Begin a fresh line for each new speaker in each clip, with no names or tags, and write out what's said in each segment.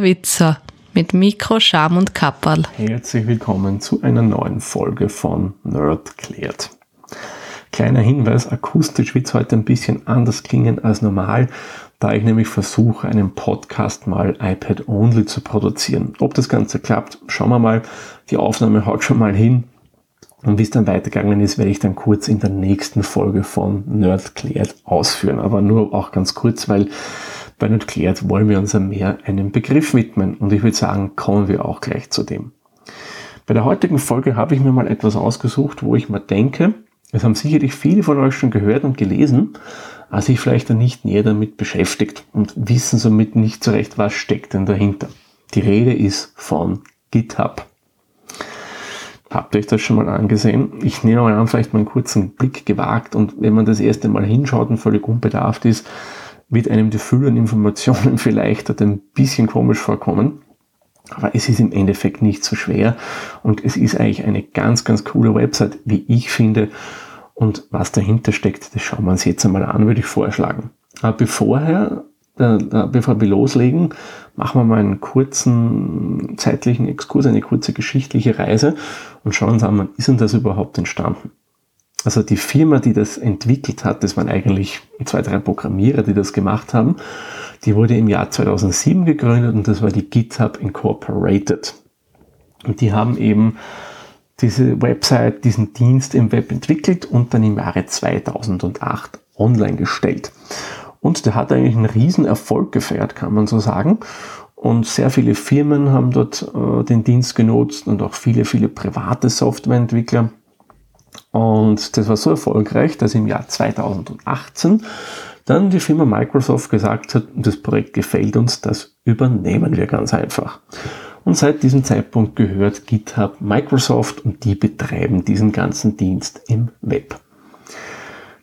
Witzer mit Mikro, Scham und Kapperl.
Herzlich willkommen zu einer neuen Folge von Nerd klärt. Kleiner Hinweis, akustisch wird es heute ein bisschen anders klingen als normal, da ich nämlich versuche, einen Podcast mal iPad-only zu produzieren. Ob das Ganze klappt, schauen wir mal. Die Aufnahme haut schon mal hin. Und wie es dann weitergegangen ist, werde ich dann kurz in der nächsten Folge von Nerd klärt ausführen. Aber nur auch ganz kurz, weil bei Nerd klärt wollen wir uns mehr einem Begriff widmen. Und ich würde sagen, kommen wir auch gleich zu dem. Bei der heutigen Folge habe ich mir mal etwas ausgesucht, wo ich mal denke, es haben sicherlich viele von euch schon gehört und gelesen, aber sich vielleicht dann nicht näher damit beschäftigt und wissen somit nicht so recht, was steckt denn dahinter. Die Rede ist von GitHub. Habt ihr euch das schon mal angesehen? Ich nehme mal an, vielleicht mal einen kurzen Blick gewagt und wenn man das erste Mal hinschaut und völlig unbedarft ist, wird einem die Fülle an Informationen vielleicht ein bisschen komisch vorkommen. Aber es ist im Endeffekt nicht so schwer und es ist eigentlich eine ganz, ganz coole Website, wie ich finde. Und was dahinter steckt, das schauen wir uns jetzt einmal an, würde ich vorschlagen. Aber bevorher da, da, bevor wir loslegen, machen wir mal einen kurzen zeitlichen Exkurs, eine kurze geschichtliche Reise und schauen uns an, wann ist denn das überhaupt entstanden? Also die Firma, die das entwickelt hat, das waren eigentlich zwei, drei Programmierer, die das gemacht haben, die wurde im Jahr 2007 gegründet und das war die GitHub Incorporated. Und die haben eben diese Website, diesen Dienst im Web entwickelt und dann im Jahre 2008 online gestellt. Und der hat eigentlich einen riesen Erfolg gefeiert, kann man so sagen. Und sehr viele Firmen haben dort äh, den Dienst genutzt und auch viele, viele private Softwareentwickler. Und das war so erfolgreich, dass im Jahr 2018 dann die Firma Microsoft gesagt hat, das Projekt gefällt uns, das übernehmen wir ganz einfach. Und seit diesem Zeitpunkt gehört GitHub Microsoft und die betreiben diesen ganzen Dienst im Web.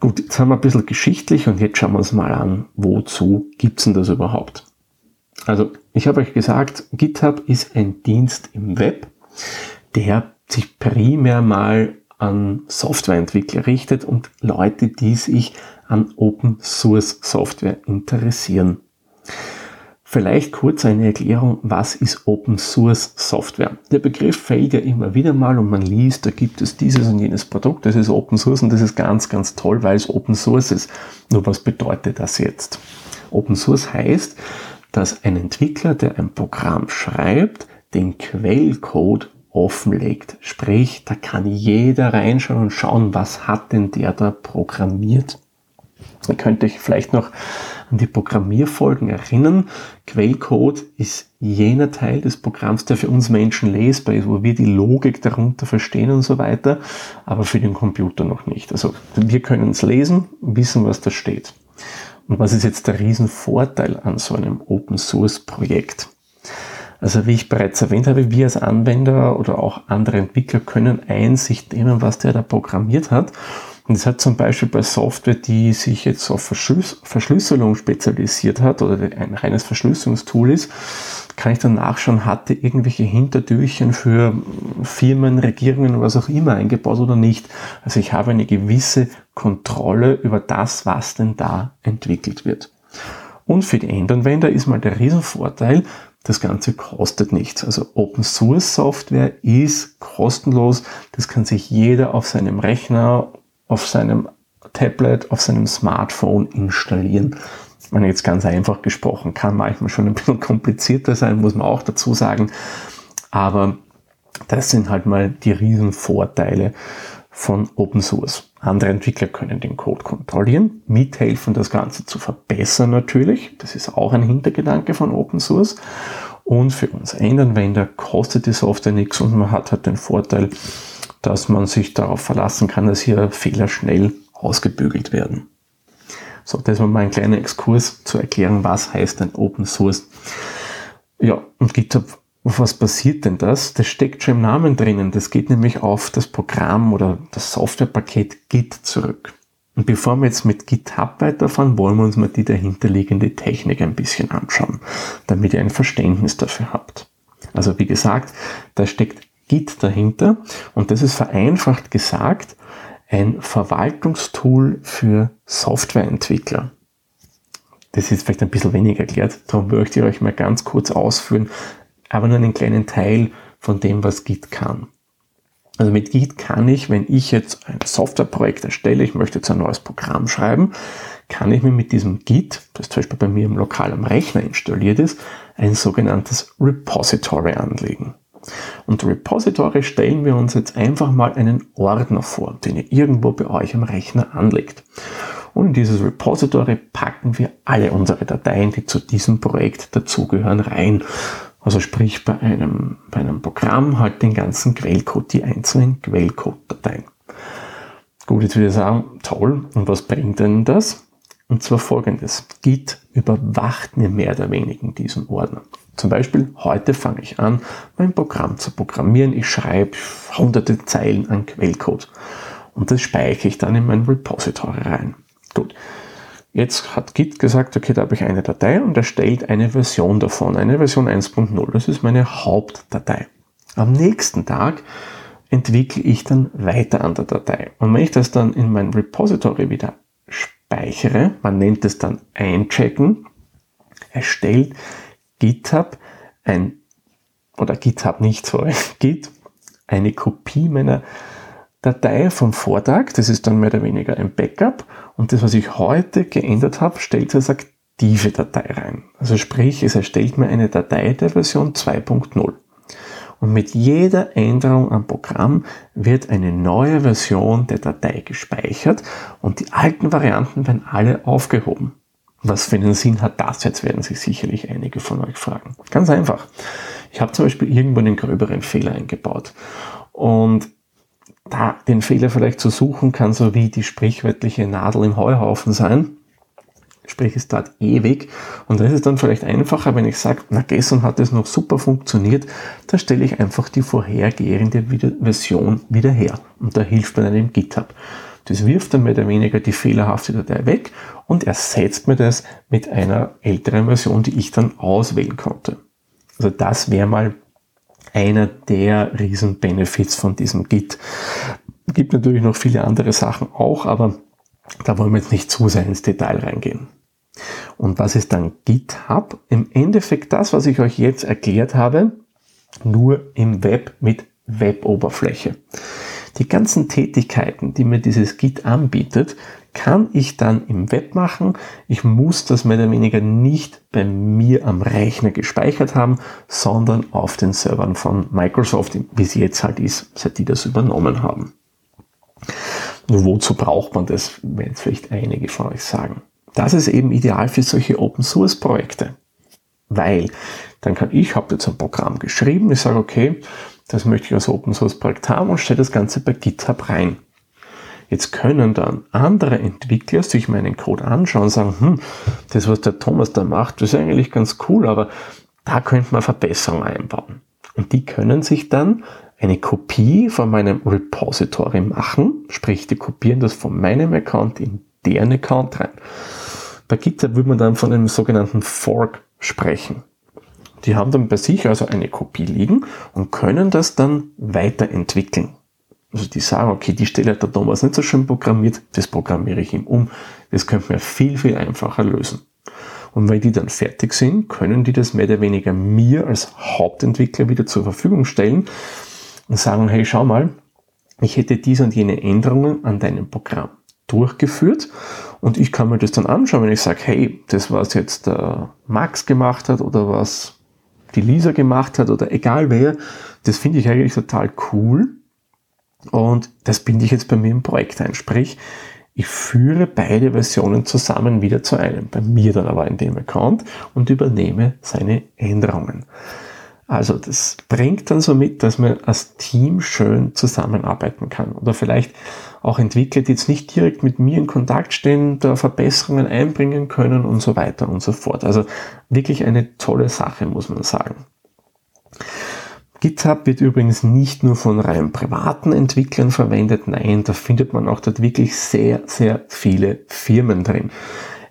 Gut, jetzt haben wir ein bisschen geschichtlich und jetzt schauen wir uns mal an, wozu gibt's denn das überhaupt? Also, ich habe euch gesagt, GitHub ist ein Dienst im Web, der sich primär mal an Softwareentwickler richtet und Leute, die sich an Open Source Software interessieren. Vielleicht kurz eine Erklärung, was ist Open Source Software? Der Begriff fällt ja immer wieder mal und man liest, da gibt es dieses und jenes Produkt, das ist Open Source und das ist ganz, ganz toll, weil es Open Source ist. Nur was bedeutet das jetzt? Open Source heißt, dass ein Entwickler, der ein Programm schreibt, den Quellcode offenlegt. Sprich, da kann jeder reinschauen und schauen, was hat denn der da programmiert. Ihr könnt euch vielleicht noch an die Programmierfolgen erinnern. Quellcode ist jener Teil des Programms, der für uns Menschen lesbar ist, wo wir die Logik darunter verstehen und so weiter, aber für den Computer noch nicht. Also wir können es lesen, wissen, was da steht. Und was ist jetzt der Riesenvorteil an so einem Open Source Projekt? Also wie ich bereits erwähnt habe, wir als Anwender oder auch andere Entwickler können Einsicht nehmen, was der da programmiert hat und es hat zum Beispiel bei Software, die sich jetzt auf Verschlüs Verschlüsselung spezialisiert hat oder ein reines Verschlüsselungstool ist, kann ich dann nachschauen, hatte irgendwelche Hintertürchen für Firmen, Regierungen, was auch immer eingebaut oder nicht. Also ich habe eine gewisse Kontrolle über das, was denn da entwickelt wird. Und für die Endanwender ist mal der Riesenvorteil, das Ganze kostet nichts. Also Open Source Software ist kostenlos. Das kann sich jeder auf seinem Rechner auf seinem Tablet, auf seinem Smartphone installieren. Meine, jetzt ganz einfach gesprochen, kann manchmal schon ein bisschen komplizierter sein, muss man auch dazu sagen. Aber das sind halt mal die riesen Vorteile von Open Source. Andere Entwickler können den Code kontrollieren, mithelfen, das Ganze zu verbessern natürlich. Das ist auch ein Hintergedanke von Open Source. Und für uns Endanwender kostet die Software nichts und man hat halt den Vorteil, dass man sich darauf verlassen kann, dass hier Fehler schnell ausgebügelt werden. So, das war mal ein kleiner Exkurs zu erklären, was heißt ein Open Source. Ja, und GitHub, was passiert denn das? Das steckt schon im Namen drinnen. Das geht nämlich auf das Programm oder das Softwarepaket Git zurück. Und bevor wir jetzt mit GitHub weiterfahren, wollen wir uns mal die dahinterliegende Technik ein bisschen anschauen, damit ihr ein Verständnis dafür habt. Also wie gesagt, da steckt Git dahinter und das ist vereinfacht gesagt ein Verwaltungstool für Softwareentwickler. das ist vielleicht ein bisschen wenig erklärt, darum möchte ich euch mal ganz kurz ausführen, aber nur einen kleinen Teil von dem, was Git kann. Also mit Git kann ich, wenn ich jetzt ein Softwareprojekt erstelle, ich möchte jetzt ein neues Programm schreiben, kann ich mir mit diesem Git, das zum Beispiel bei mir im Lokal am Rechner installiert ist, ein sogenanntes Repository anlegen. Und Repository stellen wir uns jetzt einfach mal einen Ordner vor, den ihr irgendwo bei euch am Rechner anlegt. Und in dieses Repository packen wir alle unsere Dateien, die zu diesem Projekt dazugehören, rein. Also sprich bei einem, bei einem Programm halt den ganzen Quellcode, die einzelnen Quellcode-Dateien. Gut, jetzt würde ich sagen, toll. Und was bringt denn das? Und zwar folgendes. Git überwacht mir mehr oder weniger diesen Ordner. Zum Beispiel, heute fange ich an, mein Programm zu programmieren. Ich schreibe hunderte Zeilen an Quellcode. Und das speichere ich dann in mein Repository rein. Gut. Jetzt hat Git gesagt, okay, da habe ich eine Datei und erstellt eine Version davon, eine Version 1.0. Das ist meine Hauptdatei. Am nächsten Tag entwickle ich dann weiter an der Datei. Und wenn ich das dann in mein Repository wieder speichere, man nennt es dann einchecken, erstellt GitHub ein, oder GitHub nicht, sorry, Git eine Kopie meiner Datei vom Vortag, das ist dann mehr oder weniger ein Backup und das, was ich heute geändert habe, stellt es als aktive Datei rein. Also sprich, es erstellt mir eine Datei der Version 2.0. Und mit jeder Änderung am Programm wird eine neue Version der Datei gespeichert und die alten Varianten werden alle aufgehoben. Was für einen Sinn hat das jetzt, werden sich sicherlich einige von euch fragen. Ganz einfach. Ich habe zum Beispiel irgendwo einen gröberen Fehler eingebaut. Und da den Fehler vielleicht zu suchen, kann so wie die sprichwörtliche Nadel im Heuhaufen sein. Sprich, es dauert ewig. Und da ist es dann vielleicht einfacher, wenn ich sage, na, gestern hat es noch super funktioniert, da stelle ich einfach die vorhergehende Version wieder her. Und da hilft dann im GitHub. Das wirft dann mehr oder weniger die fehlerhafte Datei weg und ersetzt mir das mit einer älteren Version, die ich dann auswählen konnte. Also das wäre mal einer der Riesen-Benefits von diesem Git. Gibt natürlich noch viele andere Sachen auch, aber da wollen wir jetzt nicht zu sehr ins Detail reingehen. Und was ist dann GitHub? Im Endeffekt das, was ich euch jetzt erklärt habe, nur im Web mit Web-Oberfläche. Die ganzen Tätigkeiten, die mir dieses Git anbietet, kann ich dann im Web machen. Ich muss das mehr oder weniger nicht bei mir am Rechner gespeichert haben, sondern auf den Servern von Microsoft, wie es jetzt halt ist, seit die das übernommen haben. Nur wozu braucht man das, werden jetzt vielleicht einige von euch sagen. Das ist eben ideal für solche Open Source Projekte. Weil dann kann ich, habe jetzt ein Programm geschrieben, ich sage, okay, das möchte ich als Open Source Projekt haben und stelle das Ganze bei GitHub rein. Jetzt können dann andere Entwickler sich meinen Code anschauen und sagen, hm, das, was der Thomas da macht, das ist eigentlich ganz cool, aber da könnte man Verbesserungen einbauen. Und die können sich dann eine Kopie von meinem Repository machen, sprich, die kopieren das von meinem Account in deren Account rein. Bei GitHub würde man dann von einem sogenannten Fork sprechen. Die haben dann bei sich also eine Kopie liegen und können das dann weiterentwickeln. Also die sagen, okay, die Stelle hat der Thomas nicht so schön programmiert, das programmiere ich ihm um. Das könnte man viel, viel einfacher lösen. Und wenn die dann fertig sind, können die das mehr oder weniger mir als Hauptentwickler wieder zur Verfügung stellen und sagen, hey, schau mal, ich hätte diese und jene Änderungen an deinem Programm durchgeführt und ich kann mir das dann anschauen, wenn ich sage, hey, das was jetzt der Max gemacht hat oder was die Lisa gemacht hat oder egal wer, das finde ich eigentlich total cool und das binde ich jetzt bei mir im Projekt ein. Sprich, ich führe beide Versionen zusammen wieder zu einem, bei mir dann aber in dem Account und übernehme seine Änderungen. Also das bringt dann so mit, dass man als Team schön zusammenarbeiten kann. Oder vielleicht auch Entwickler, die jetzt nicht direkt mit mir in Kontakt stehen, da Verbesserungen einbringen können und so weiter und so fort. Also wirklich eine tolle Sache, muss man sagen. GitHub wird übrigens nicht nur von rein privaten Entwicklern verwendet, nein, da findet man auch dort wirklich sehr, sehr viele Firmen drin.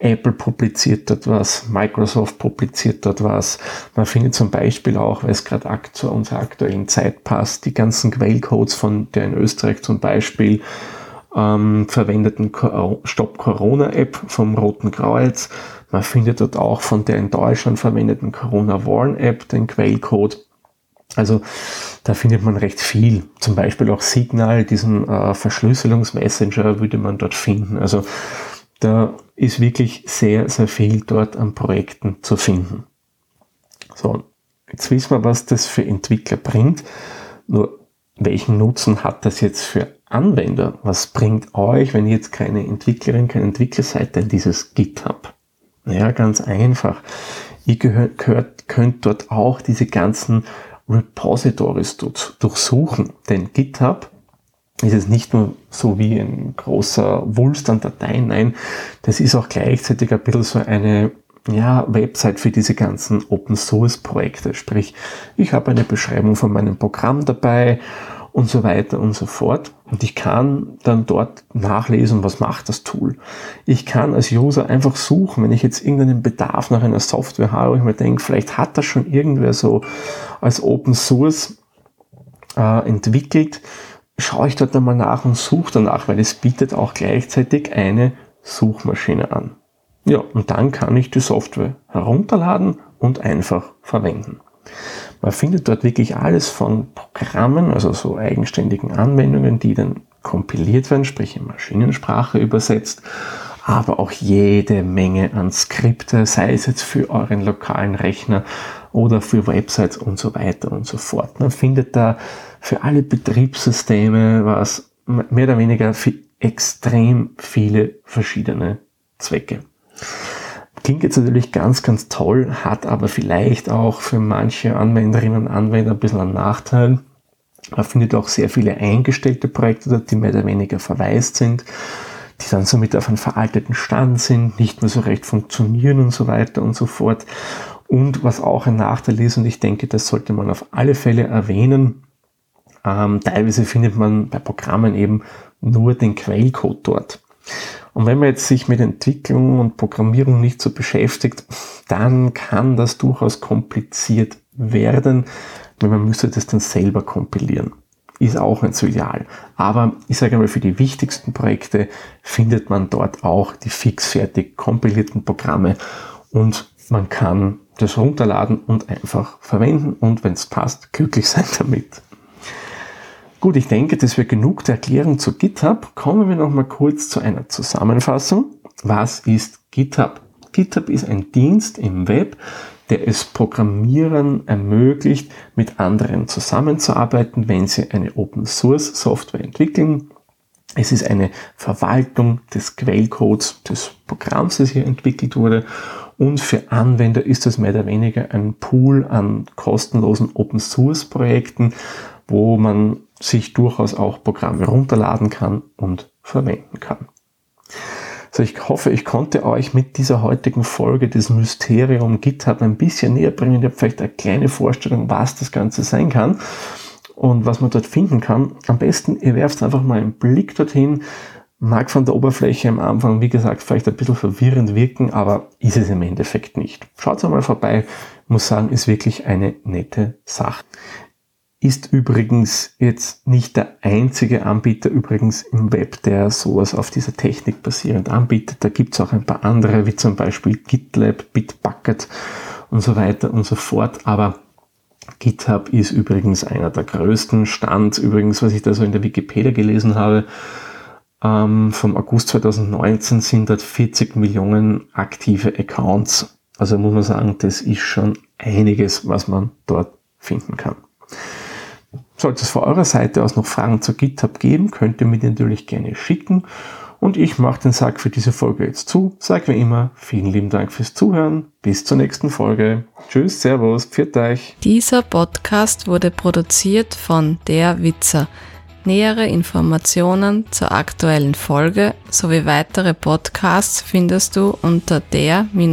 Apple publiziert dort was, Microsoft publiziert dort was. Man findet zum Beispiel auch, weil es gerade zu unserer aktuellen Zeit passt, die ganzen Quellcodes von der in Österreich zum Beispiel ähm, verwendeten Stop Corona App vom Roten Kreuz. Man findet dort auch von der in Deutschland verwendeten Corona Warn App den Quellcode. Also da findet man recht viel. Zum Beispiel auch Signal, diesen äh, Verschlüsselungsmessenger würde man dort finden. Also da ist wirklich sehr, sehr viel dort an Projekten zu finden. So, jetzt wissen wir, was das für Entwickler bringt. Nur welchen Nutzen hat das jetzt für Anwender? Was bringt euch, wenn ihr jetzt keine Entwicklerin, kein Entwickler seid, denn dieses GitHub? Naja, ganz einfach. Ihr gehört, könnt dort auch diese ganzen Repositories durchsuchen. Denn GitHub ist es nicht nur so wie ein großer Wulst an Dateien, nein, das ist auch gleichzeitig ein bisschen so eine ja, Website für diese ganzen Open Source Projekte. Sprich, ich habe eine Beschreibung von meinem Programm dabei und so weiter und so fort. Und ich kann dann dort nachlesen, was macht das Tool. Ich kann als User einfach suchen, wenn ich jetzt irgendeinen Bedarf nach einer Software habe, wo ich mir denke, vielleicht hat das schon irgendwer so als Open Source äh, entwickelt, schaue ich dort einmal nach und suche danach, weil es bietet auch gleichzeitig eine Suchmaschine an. Ja, und dann kann ich die Software herunterladen und einfach verwenden. Man findet dort wirklich alles von Programmen, also so eigenständigen Anwendungen, die dann kompiliert werden, sprich in Maschinensprache übersetzt, aber auch jede Menge an Skripte, sei es jetzt für euren lokalen Rechner oder für Websites und so weiter und so fort. Man findet da für alle Betriebssysteme was mehr oder weniger für extrem viele verschiedene Zwecke. Klingt jetzt natürlich ganz, ganz toll, hat aber vielleicht auch für manche Anwenderinnen und Anwender ein bisschen einen Nachteil. Man findet auch sehr viele eingestellte Projekte, die mehr oder weniger verwaist sind, die dann somit auf einem veralteten Stand sind, nicht mehr so recht funktionieren und so weiter und so fort. Und was auch ein Nachteil ist, und ich denke, das sollte man auf alle Fälle erwähnen, ähm, teilweise findet man bei Programmen eben nur den Quellcode dort. Und wenn man jetzt sich mit Entwicklung und Programmierung nicht so beschäftigt, dann kann das durchaus kompliziert werden, weil man müsste das dann selber kompilieren. Ist auch nicht so ideal. Aber ich sage mal, für die wichtigsten Projekte findet man dort auch die fixfertig kompilierten Programme und man kann das runterladen und einfach verwenden und wenn es passt, glücklich sein damit. Gut, ich denke, das wäre genug der Erklärung zu GitHub. Kommen wir noch mal kurz zu einer Zusammenfassung. Was ist GitHub? GitHub ist ein Dienst im Web, der es Programmierern ermöglicht, mit anderen zusammenzuarbeiten, wenn sie eine Open Source Software entwickeln. Es ist eine Verwaltung des Quellcodes des Programms, das hier entwickelt wurde. Und für Anwender ist das mehr oder weniger ein Pool an kostenlosen Open Source Projekten, wo man sich durchaus auch Programme runterladen kann und verwenden kann. So, ich hoffe, ich konnte euch mit dieser heutigen Folge des Mysterium GitHub ein bisschen näher bringen. Ihr habt vielleicht eine kleine Vorstellung, was das Ganze sein kann und was man dort finden kann. Am besten, ihr werft einfach mal einen Blick dorthin. Mag von der Oberfläche am Anfang, wie gesagt, vielleicht ein bisschen verwirrend wirken, aber ist es im Endeffekt nicht. Schaut mal vorbei. Muss sagen, ist wirklich eine nette Sache ist übrigens jetzt nicht der einzige Anbieter übrigens im Web, der sowas auf dieser Technik basierend anbietet. Da gibt es auch ein paar andere, wie zum Beispiel GitLab, Bitbucket und so weiter und so fort. Aber GitHub ist übrigens einer der größten. Stand übrigens, was ich da so in der Wikipedia gelesen habe, ähm, vom August 2019 sind dort 40 Millionen aktive Accounts. Also muss man sagen, das ist schon einiges, was man dort finden kann. Sollte es von eurer Seite aus noch Fragen zu GitHub geben, könnt ihr mir die natürlich gerne schicken. Und ich mache den Sack für diese Folge jetzt zu. Sag wie immer, vielen lieben Dank fürs Zuhören. Bis zur nächsten Folge. Tschüss, Servus, pfiat euch.
Dieser Podcast wurde produziert von Der Witzer. Nähere Informationen zur aktuellen Folge sowie weitere Podcasts findest du unter der-witzer.at.